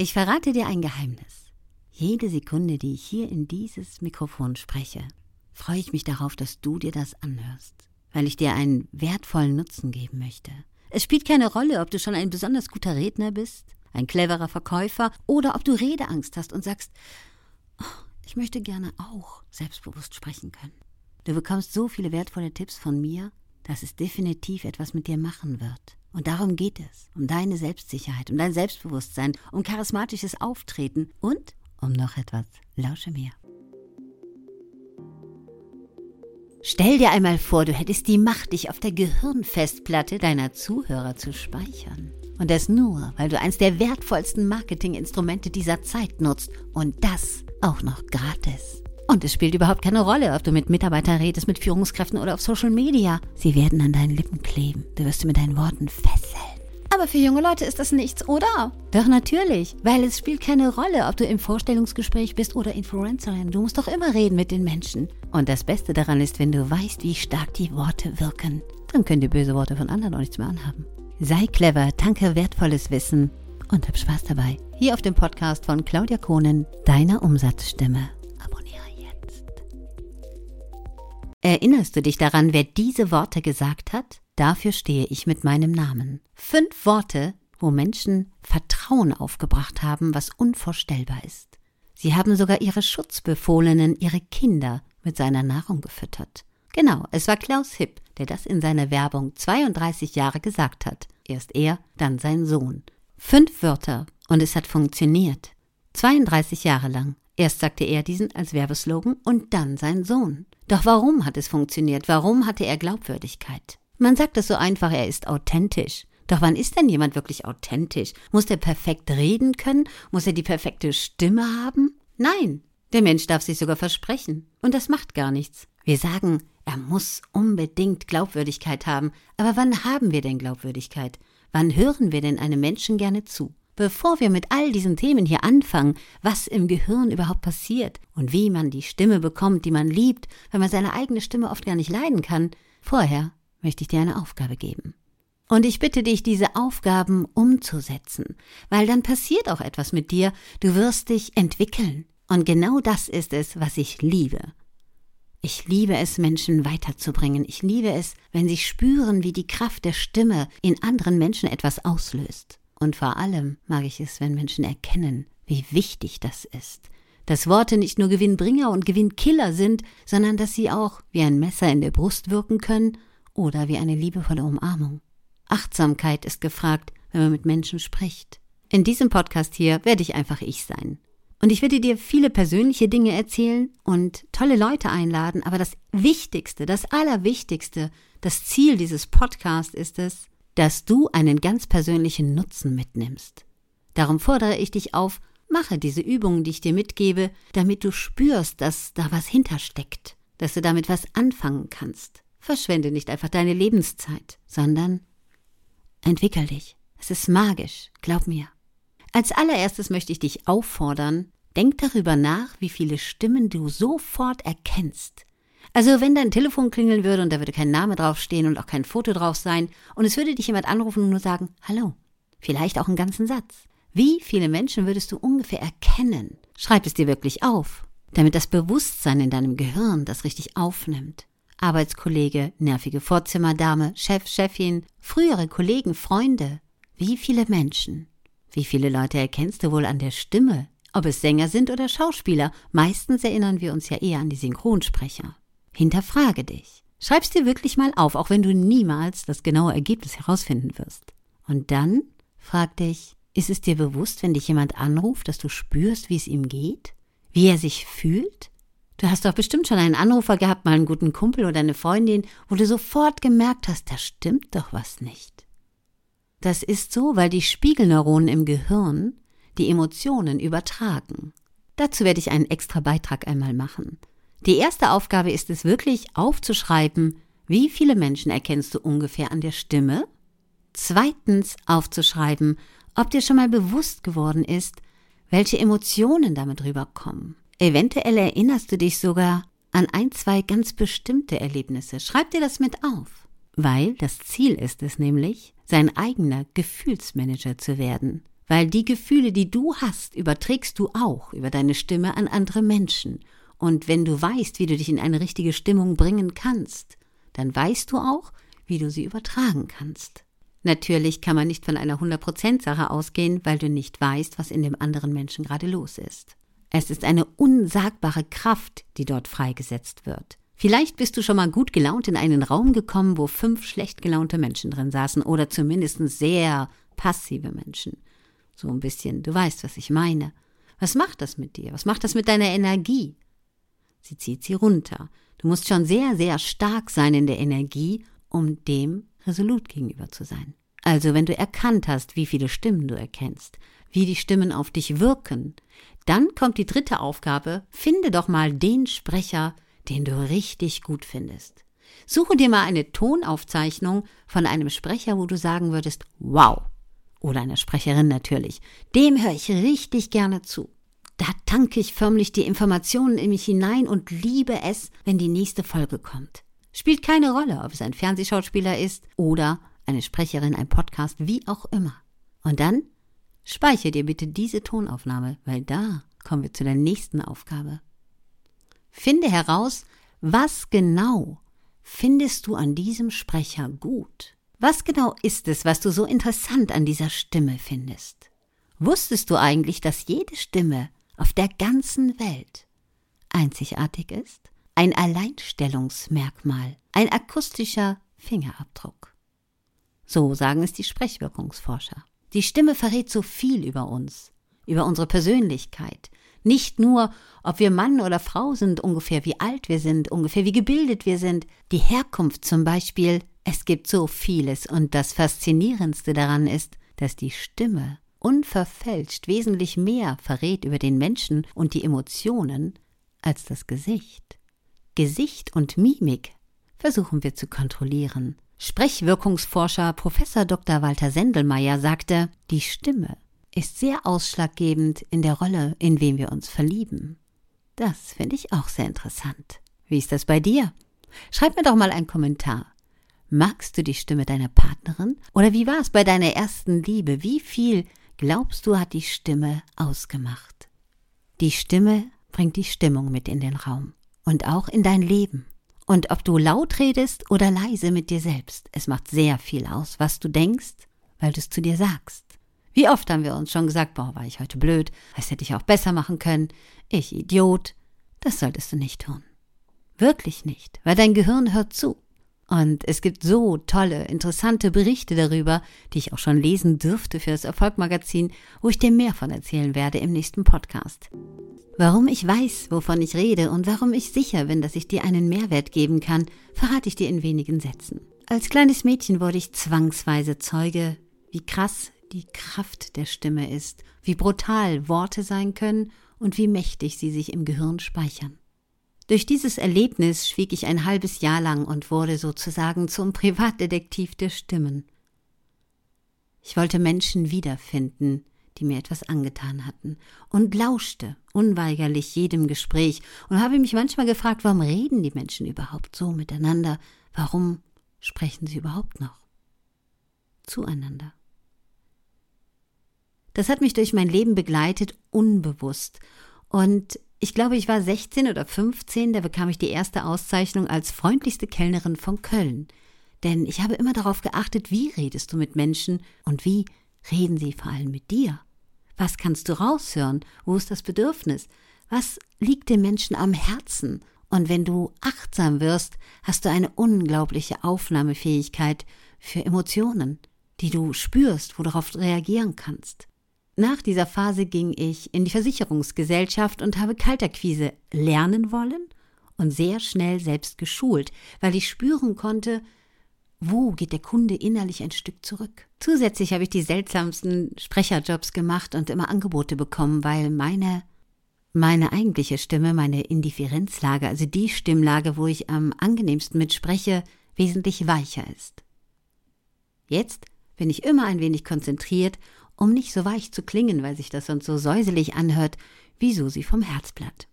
Ich verrate dir ein Geheimnis. Jede Sekunde, die ich hier in dieses Mikrofon spreche, freue ich mich darauf, dass du dir das anhörst, weil ich dir einen wertvollen Nutzen geben möchte. Es spielt keine Rolle, ob du schon ein besonders guter Redner bist, ein cleverer Verkäufer oder ob du Redeangst hast und sagst, oh, ich möchte gerne auch selbstbewusst sprechen können. Du bekommst so viele wertvolle Tipps von mir, dass es definitiv etwas mit dir machen wird. Und darum geht es, um deine Selbstsicherheit, um dein Selbstbewusstsein, um charismatisches Auftreten und um noch etwas. Lausche mir. Stell dir einmal vor, du hättest die Macht, dich auf der Gehirnfestplatte deiner Zuhörer zu speichern. Und das nur, weil du eins der wertvollsten Marketinginstrumente dieser Zeit nutzt. Und das auch noch gratis. Und es spielt überhaupt keine Rolle, ob du mit Mitarbeitern redest, mit Führungskräften oder auf Social Media. Sie werden an deinen Lippen kleben. Du wirst sie mit deinen Worten fesseln. Aber für junge Leute ist das nichts, oder? Doch natürlich, weil es spielt keine Rolle, ob du im Vorstellungsgespräch bist oder Influencerin. Du musst doch immer reden mit den Menschen. Und das Beste daran ist, wenn du weißt, wie stark die Worte wirken. Dann können die böse Worte von anderen auch nichts mehr anhaben. Sei clever, tanke wertvolles Wissen und hab Spaß dabei. Hier auf dem Podcast von Claudia Kohnen, deiner Umsatzstimme. Erinnerst du dich daran, wer diese Worte gesagt hat? Dafür stehe ich mit meinem Namen. Fünf Worte, wo Menschen Vertrauen aufgebracht haben, was unvorstellbar ist. Sie haben sogar ihre Schutzbefohlenen, ihre Kinder mit seiner Nahrung gefüttert. Genau, es war Klaus Hipp, der das in seiner Werbung 32 Jahre gesagt hat. Erst er, dann sein Sohn. Fünf Wörter und es hat funktioniert. 32 Jahre lang. Erst sagte er diesen als Werbeslogan und dann sein Sohn. Doch warum hat es funktioniert? Warum hatte er Glaubwürdigkeit? Man sagt es so einfach, er ist authentisch. Doch wann ist denn jemand wirklich authentisch? Muss er perfekt reden können? Muss er die perfekte Stimme haben? Nein, der Mensch darf sich sogar versprechen. Und das macht gar nichts. Wir sagen, er muss unbedingt Glaubwürdigkeit haben. Aber wann haben wir denn Glaubwürdigkeit? Wann hören wir denn einem Menschen gerne zu? Bevor wir mit all diesen Themen hier anfangen, was im Gehirn überhaupt passiert und wie man die Stimme bekommt, die man liebt, wenn man seine eigene Stimme oft gar nicht leiden kann, vorher möchte ich dir eine Aufgabe geben. Und ich bitte dich, diese Aufgaben umzusetzen, weil dann passiert auch etwas mit dir, du wirst dich entwickeln. Und genau das ist es, was ich liebe. Ich liebe es, Menschen weiterzubringen. Ich liebe es, wenn sie spüren, wie die Kraft der Stimme in anderen Menschen etwas auslöst. Und vor allem mag ich es, wenn Menschen erkennen, wie wichtig das ist. Dass Worte nicht nur Gewinnbringer und Gewinnkiller sind, sondern dass sie auch wie ein Messer in der Brust wirken können oder wie eine liebevolle Umarmung. Achtsamkeit ist gefragt, wenn man mit Menschen spricht. In diesem Podcast hier werde ich einfach ich sein. Und ich werde dir viele persönliche Dinge erzählen und tolle Leute einladen, aber das Wichtigste, das Allerwichtigste, das Ziel dieses Podcasts ist es, dass du einen ganz persönlichen Nutzen mitnimmst. Darum fordere ich dich auf, mache diese Übungen, die ich dir mitgebe, damit du spürst, dass da was hintersteckt, dass du damit was anfangen kannst. Verschwende nicht einfach deine Lebenszeit, sondern entwickel dich. Es ist magisch, glaub mir. Als allererstes möchte ich dich auffordern, denk darüber nach, wie viele Stimmen du sofort erkennst, also wenn dein Telefon klingeln würde und da würde kein Name draufstehen und auch kein Foto drauf sein und es würde dich jemand anrufen und nur sagen, hallo, vielleicht auch einen ganzen Satz. Wie viele Menschen würdest du ungefähr erkennen? Schreib es dir wirklich auf, damit das Bewusstsein in deinem Gehirn das richtig aufnimmt. Arbeitskollege, nervige Vorzimmerdame, Chef, Chefin, frühere Kollegen, Freunde. Wie viele Menschen? Wie viele Leute erkennst du wohl an der Stimme? Ob es Sänger sind oder Schauspieler, meistens erinnern wir uns ja eher an die Synchronsprecher. Hinterfrage dich. Schreib's dir wirklich mal auf, auch wenn du niemals das genaue Ergebnis herausfinden wirst. Und dann frag dich, ist es dir bewusst, wenn dich jemand anruft, dass du spürst, wie es ihm geht? Wie er sich fühlt? Du hast doch bestimmt schon einen Anrufer gehabt, mal einen guten Kumpel oder eine Freundin, wo du sofort gemerkt hast, da stimmt doch was nicht. Das ist so, weil die Spiegelneuronen im Gehirn die Emotionen übertragen. Dazu werde ich einen extra Beitrag einmal machen. Die erste Aufgabe ist es wirklich aufzuschreiben, wie viele Menschen erkennst du ungefähr an der Stimme? Zweitens aufzuschreiben, ob dir schon mal bewusst geworden ist, welche Emotionen damit rüberkommen. Eventuell erinnerst du dich sogar an ein, zwei ganz bestimmte Erlebnisse. Schreib dir das mit auf. Weil das Ziel ist es nämlich, sein eigener Gefühlsmanager zu werden. Weil die Gefühle, die du hast, überträgst du auch über deine Stimme an andere Menschen. Und wenn du weißt, wie du dich in eine richtige Stimmung bringen kannst, dann weißt du auch, wie du sie übertragen kannst. Natürlich kann man nicht von einer 100% Sache ausgehen, weil du nicht weißt, was in dem anderen Menschen gerade los ist. Es ist eine unsagbare Kraft, die dort freigesetzt wird. Vielleicht bist du schon mal gut gelaunt in einen Raum gekommen, wo fünf schlecht gelaunte Menschen drin saßen oder zumindest sehr passive Menschen. So ein bisschen, du weißt, was ich meine. Was macht das mit dir? Was macht das mit deiner Energie? Sie zieht sie runter. Du musst schon sehr, sehr stark sein in der Energie, um dem resolut gegenüber zu sein. Also, wenn du erkannt hast, wie viele Stimmen du erkennst, wie die Stimmen auf dich wirken, dann kommt die dritte Aufgabe, finde doch mal den Sprecher, den du richtig gut findest. Suche dir mal eine Tonaufzeichnung von einem Sprecher, wo du sagen würdest, wow. Oder einer Sprecherin natürlich. Dem höre ich richtig gerne zu. Da tanke ich förmlich die Informationen in mich hinein und liebe es, wenn die nächste Folge kommt. Spielt keine Rolle, ob es ein Fernsehschauspieler ist oder eine Sprecherin, ein Podcast, wie auch immer. Und dann speichere dir bitte diese Tonaufnahme, weil da kommen wir zu der nächsten Aufgabe. Finde heraus, was genau findest du an diesem Sprecher gut? Was genau ist es, was du so interessant an dieser Stimme findest? Wusstest du eigentlich, dass jede Stimme auf der ganzen Welt einzigartig ist? Ein Alleinstellungsmerkmal, ein akustischer Fingerabdruck. So sagen es die Sprechwirkungsforscher. Die Stimme verrät so viel über uns, über unsere Persönlichkeit, nicht nur, ob wir Mann oder Frau sind, ungefähr wie alt wir sind, ungefähr wie gebildet wir sind, die Herkunft zum Beispiel. Es gibt so vieles und das Faszinierendste daran ist, dass die Stimme unverfälscht wesentlich mehr verrät über den Menschen und die Emotionen als das Gesicht. Gesicht und Mimik versuchen wir zu kontrollieren. Sprechwirkungsforscher Professor Dr. Walter Sendelmeier sagte, die Stimme ist sehr ausschlaggebend in der Rolle, in wem wir uns verlieben. Das finde ich auch sehr interessant. Wie ist das bei dir? Schreib mir doch mal einen Kommentar. Magst du die Stimme deiner Partnerin? Oder wie war es bei deiner ersten Liebe? Wie viel glaubst du hat die Stimme ausgemacht? Die Stimme bringt die Stimmung mit in den Raum und auch in dein Leben. Und ob du laut redest oder leise mit dir selbst, es macht sehr viel aus, was du denkst, weil du es zu dir sagst. Wie oft haben wir uns schon gesagt, boah, war ich heute blöd, das hätte ich auch besser machen können, ich Idiot. Das solltest du nicht tun. Wirklich nicht, weil dein Gehirn hört zu. Und es gibt so tolle, interessante Berichte darüber, die ich auch schon lesen dürfte für das Erfolgmagazin, wo ich dir mehr von erzählen werde im nächsten Podcast. Warum ich weiß, wovon ich rede und warum ich sicher bin, dass ich dir einen Mehrwert geben kann, verrate ich dir in wenigen Sätzen. Als kleines Mädchen wurde ich zwangsweise Zeuge, wie krass die Kraft der Stimme ist, wie brutal Worte sein können und wie mächtig sie sich im Gehirn speichern. Durch dieses Erlebnis schwieg ich ein halbes Jahr lang und wurde sozusagen zum Privatdetektiv der Stimmen. Ich wollte Menschen wiederfinden, die mir etwas angetan hatten, und lauschte unweigerlich jedem Gespräch und habe mich manchmal gefragt, warum reden die Menschen überhaupt so miteinander? Warum sprechen sie überhaupt noch? Zueinander. Das hat mich durch mein Leben begleitet, unbewusst. Und ich glaube, ich war 16 oder 15, da bekam ich die erste Auszeichnung als freundlichste Kellnerin von Köln. Denn ich habe immer darauf geachtet, wie redest du mit Menschen und wie reden sie vor allem mit dir. Was kannst du raushören? Wo ist das Bedürfnis? Was liegt dem Menschen am Herzen? Und wenn du achtsam wirst, hast du eine unglaubliche Aufnahmefähigkeit für Emotionen, die du spürst, wo du darauf reagieren kannst. Nach dieser Phase ging ich in die Versicherungsgesellschaft und habe Kalterquise lernen wollen und sehr schnell selbst geschult, weil ich spüren konnte, wo geht der Kunde innerlich ein Stück zurück. Zusätzlich habe ich die seltsamsten Sprecherjobs gemacht und immer Angebote bekommen, weil meine meine eigentliche Stimme, meine Indifferenzlage, also die Stimmlage, wo ich am angenehmsten mitspreche, wesentlich weicher ist. Jetzt bin ich immer ein wenig konzentriert um nicht so weich zu klingen, weil sich das sonst so säuselig anhört, wie Susi vom Herzblatt.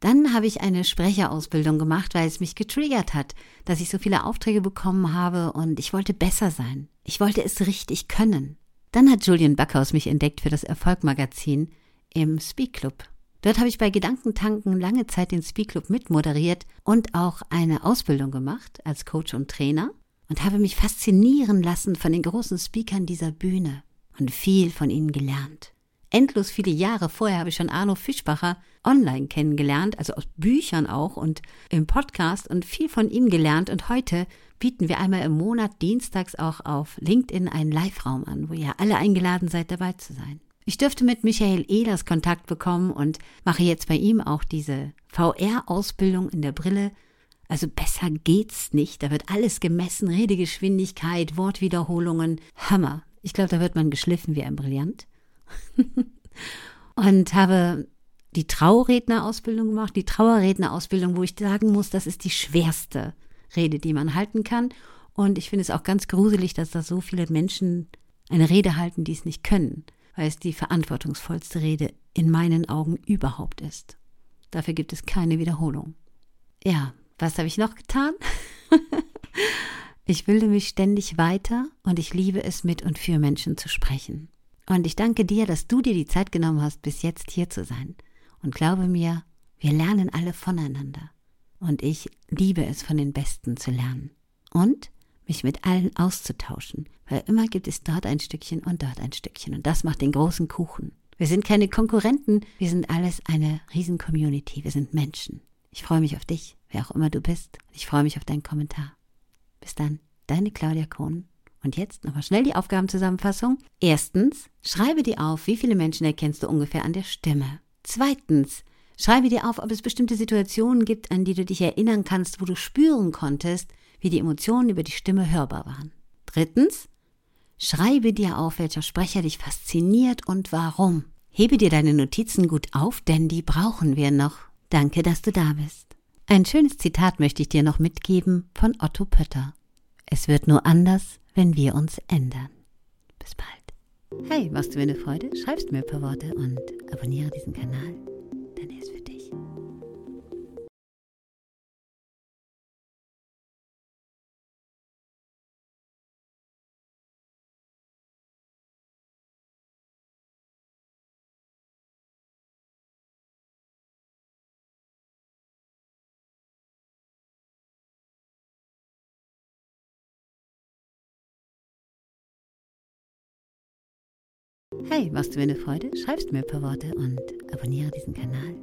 Dann habe ich eine Sprecherausbildung gemacht, weil es mich getriggert hat, dass ich so viele Aufträge bekommen habe und ich wollte besser sein. Ich wollte es richtig können. Dann hat Julian Backhaus mich entdeckt für das Erfolgmagazin im Speak Club. Dort habe ich bei Gedankentanken lange Zeit den Speak Club mitmoderiert und auch eine Ausbildung gemacht als Coach und Trainer und habe mich faszinieren lassen von den großen Speakern dieser Bühne und viel von ihnen gelernt. Endlos viele Jahre vorher habe ich schon Arno Fischbacher online kennengelernt, also aus Büchern auch und im Podcast und viel von ihm gelernt. Und heute bieten wir einmal im Monat dienstags auch auf LinkedIn einen Live-Raum an, wo ihr alle eingeladen seid, dabei zu sein. Ich dürfte mit Michael Ehlers Kontakt bekommen und mache jetzt bei ihm auch diese VR-Ausbildung in der Brille. Also besser geht's nicht. Da wird alles gemessen, Redegeschwindigkeit, Wortwiederholungen. Hammer. Ich glaube, da wird man geschliffen wie ein Brillant. und habe die Traurednerausbildung gemacht, die Trauerrednerausbildung, wo ich sagen muss, das ist die schwerste Rede, die man halten kann. Und ich finde es auch ganz gruselig, dass da so viele Menschen eine Rede halten, die es nicht können, weil es die verantwortungsvollste Rede in meinen Augen überhaupt ist. Dafür gibt es keine Wiederholung. Ja, was habe ich noch getan? ich bilde mich ständig weiter und ich liebe es, mit und für Menschen zu sprechen. Und ich danke dir, dass du dir die Zeit genommen hast, bis jetzt hier zu sein. Und glaube mir, wir lernen alle voneinander. Und ich liebe es, von den Besten zu lernen. Und mich mit allen auszutauschen, weil immer gibt es dort ein Stückchen und dort ein Stückchen. Und das macht den großen Kuchen. Wir sind keine Konkurrenten, wir sind alles eine Riesen-Community, wir sind Menschen. Ich freue mich auf dich, wer auch immer du bist. Ich freue mich auf deinen Kommentar. Bis dann, deine Claudia Kohn. Und jetzt nochmal schnell die Aufgabenzusammenfassung. Erstens, schreibe dir auf, wie viele Menschen erkennst du ungefähr an der Stimme. Zweitens, Schreibe dir auf, ob es bestimmte Situationen gibt, an die du dich erinnern kannst, wo du spüren konntest, wie die Emotionen über die Stimme hörbar waren. Drittens, schreibe dir auf, welcher Sprecher dich fasziniert und warum. Hebe dir deine Notizen gut auf, denn die brauchen wir noch. Danke, dass du da bist. Ein schönes Zitat möchte ich dir noch mitgeben von Otto Pötter. Es wird nur anders, wenn wir uns ändern. Bis bald. Hey, machst du mir eine Freude? Schreibst mir ein paar Worte und abonniere diesen Kanal. Hey, machst du mir eine Freude? Schreibst mir ein paar Worte und abonniere diesen Kanal.